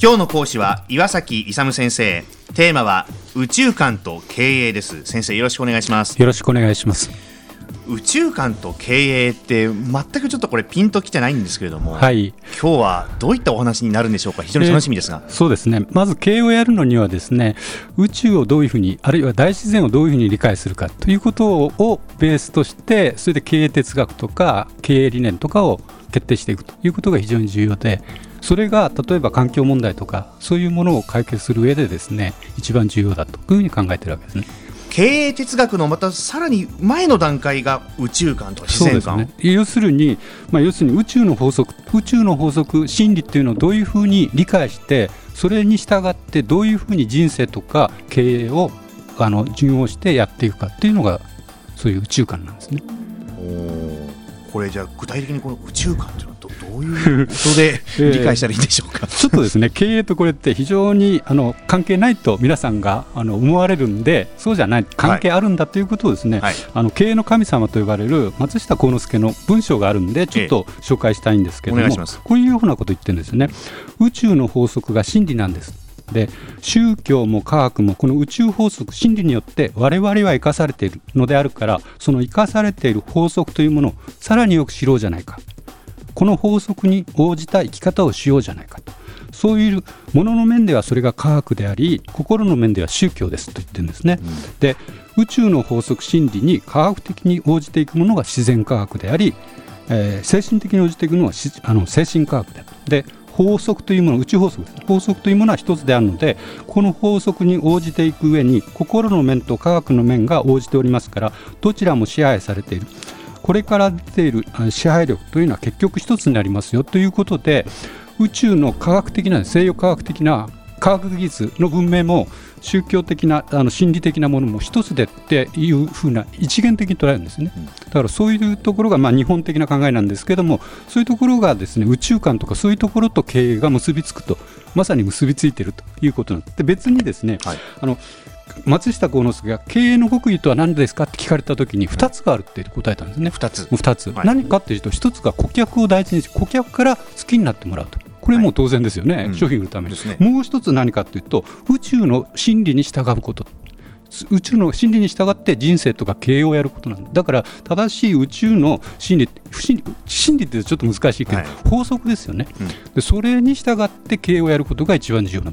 今日の講師は岩崎勇先生。テーマは宇宙観と経営です。先生よろしくお願いします。よろしくお願いします。宇宙観と経営って全くちょっとこれピンときてないんですけれども、はい、今日はどういったお話になるんでしょうか？非常に楽しみですが、えー、そうですね。まず経営をやるのにはですね宇宙をどういうふうにあるいは大自然をどういうふうに理解するかということをベースとしてそれで経営哲学とか経営理念とかを決定していくということが非常に重要でそれが例えば環境問題とかそういうものを解決する上でですね一番重要だというふうに考えているわけですね。経営哲学のまたさらに前の段階が宇宙観とか自然観、ね、要するに、まあ、要するに宇宙の法則宇宙の法則真理っていうのをどういうふうに理解してそれに従ってどういうふうに人生とか経営をあの順応してやっていくかっていうのがそういう宇宙観なんですね。これじゃあ具体的にこの宇宙観というのはどどういうことで 理解したらいいんでしょうか、ちょっとですね 経営とこれって非常にあの関係ないと皆さんがあの思われるんでそうじゃない関係あるんだということをですね、はい、あの経営の神様と呼ばれる松下幸之助の文章があるんでちょっと紹介したいんですけども、ええ、こういうようなことを言ってるんですよね。宇宙の法則が真理なんです。で宗教も科学もこの宇宙法則真理によって我々は生かされているのであるからその生かされている法則というものをさらによく知ろうじゃないかこの法則に応じた生き方をしようじゃないかと。そういうものの面ではそれが科学であり心の面では宗教ですと言ってるんですね、うん、で宇宙の法則真理に科学的に応じていくものが自然科学であり、えー、精神的に応じていくのはあの精神科学でで法則というもの宇宙法則法則というものは一つであるのでこの法則に応じていく上に心の面と科学の面が応じておりますからどちらも支配されているこれから出ている支配力というのは結局一つになりますよということで宇宙の科学的な西洋科学的な科学技術の文明も宗教的なあの心理的なものも一つでっていうふうな一元的に捉えるんですね、だからそういうところがまあ日本的な考えなんですけどもそういうところがですね宇宙観とかそういうところと経営が結びつくとまさに結びついているということなんで別にですね、はい、あの松下幸之助が経営の極意とは何ですかって聞かれたときに2つがあるって答えたんですね、2つ ,2 つ、はい、何かっていうと1つが顧客を大事にし顧客から好きになってもらうと。これも当然ですよね、はい、商品売るために、ね、もう一つ何かというと宇宙の真理に従うこと。宇宙の真理に従って人生とか経営をやることなんだ。だから正しい宇宙の真理真理真理ってちょっと難しいけど、はい、法則ですよね、うん、でそれに従って経営をやることが一番重要な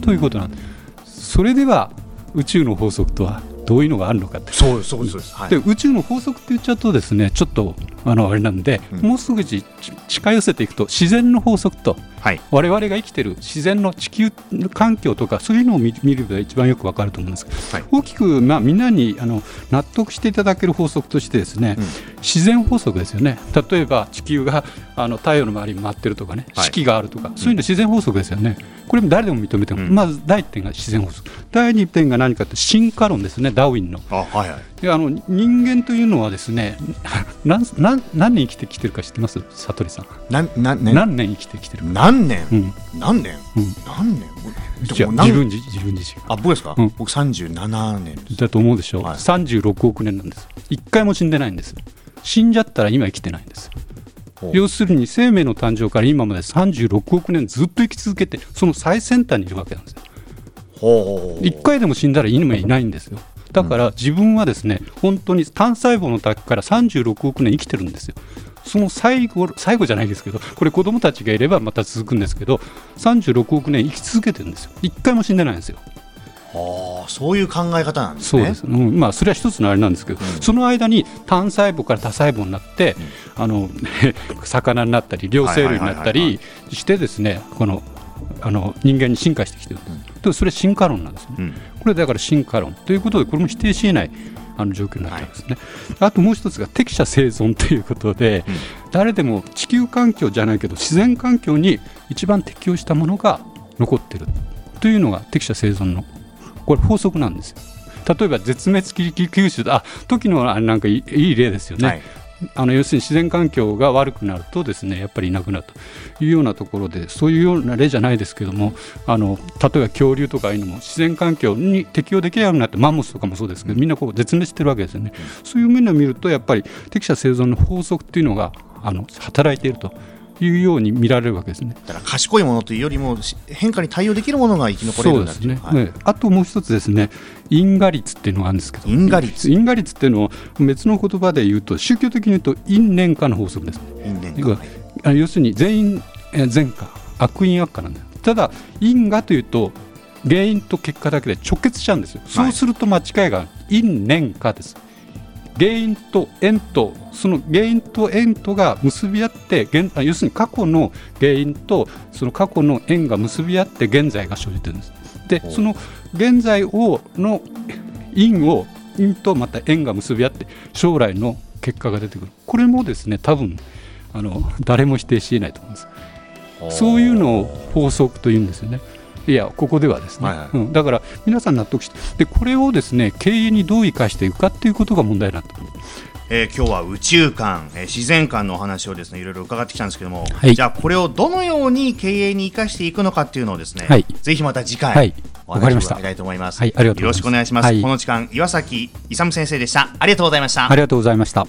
ということなんです、それでは宇宙の法則とはどういうのがあるのかって。そうそうです、はい、で宇宙の法則って言っちゃうとですねちょっとあのあれなんで、うん、もうすぐ近寄せていくと自然の法則と、はい、我々が生きてる自然の地球環境とかそういうのを見見ると一番よくわかると思うんです。けど、はい、大きく、まあ、みんなにあの納得していただける法則としてですね、うん、自然法則ですよね。例えば地球があの太陽の周りに回ってるとかね、四季があるとか、そういうの自然法則ですよね。これも誰でも認めても、うん、まず第一点が自然法則。第二点が何かと進化論ですね。ダーウィンの。あはいはい、であの人間というのはですね何何何年生きてきてるか知ってます？悟りさん。何何年？何年生きてきてる何年、うん、何年、うん、何年？じゃ自分自自分自身あ僕ですか、うん、僕37年だと思うでしょ？う、はい、36億年なんです。一回も死んでないんです。死んじゃったら今生きてないんです。要するに生命の誕生から今まで36億年ずっと生き続けてその最先端にいるわけなんですよ。1回でも死んだら今いないんですよ。だから自分はですね本当に単細胞の時から36億年生きてるんですよ。その最後最後じゃないですけどこれ子供たちがいればまた続くんですけど36億年生き続けてるんですよ。1回も死んでないんですよ。あそういう考え方なんですね。そうです、うんまあ、それは一つのあれなんですけど、うん、その間に単細胞から多細胞になって、うん、あの 魚になったり両生類になったりしてですねこのあの人間に進化してきてる、うん、それ進化論なんですね、うん、これだから進化論ということでこれも否定しえないあの状況になってますね、はい、あともう一つが適者生存ということで、うん、誰でも地球環境じゃないけど自然環境に一番適応したものが残ってるというのが適者生存のこれ法則なんですよ。例えば絶滅危機九州あ時のあなんかいい例ですよね、はい、あの要するに自然環境が悪くなるとですねやっぱりいなくなるというようなところでそういうような例じゃないですけどもあの例えば恐竜とかいうのも自然環境に適応できないようになってマンモスとかもそうですけどみんなこう絶滅してるわけですよね、そういう面で見るとやっぱり適者生存の法則っていうのがあの働いていると。いうように見られるわけですね。だから賢いものというよりも変化に対応できるものが生き残れるんだそうですね、はい、あともう一つですね。因果率っていうのがあるんですけど。因果率因果率っていうのを別の言葉で言うと宗教的に言うと因縁化の法則です、因縁化、はい、要するに全員善化悪因悪化なんだよ。ただ因果というと原因と結果だけで直結しちゃうんですよ、そうすると間違いが因縁化です原因と縁とその原因と縁とが結び合って現要するに過去の原因とその過去の縁が結び合って現在が生じてるんです。でその現在をの因を因とまた縁が結び合って将来の結果が出てくる。これもですね多分あの誰も否定しえないと思います。そういうのを法則というんですよねいやここではですね、はいはい、うん、だから皆さん納得してでこれをですね経営にどう生かしていくかっていうことが問題になってえー、今日は宇宙観、えー、自然観のお話をですねいろいろ伺ってきたんですけども、はい、じゃあこれをどのように経営に生かしていくのかっていうのをですね、はい、ぜひまた次回、はい、お話を伺いたいと思います。はい、ありがとうよろしくお願いします。この時間岩崎勇先生でした。ありがとうございました。ありがとうございました。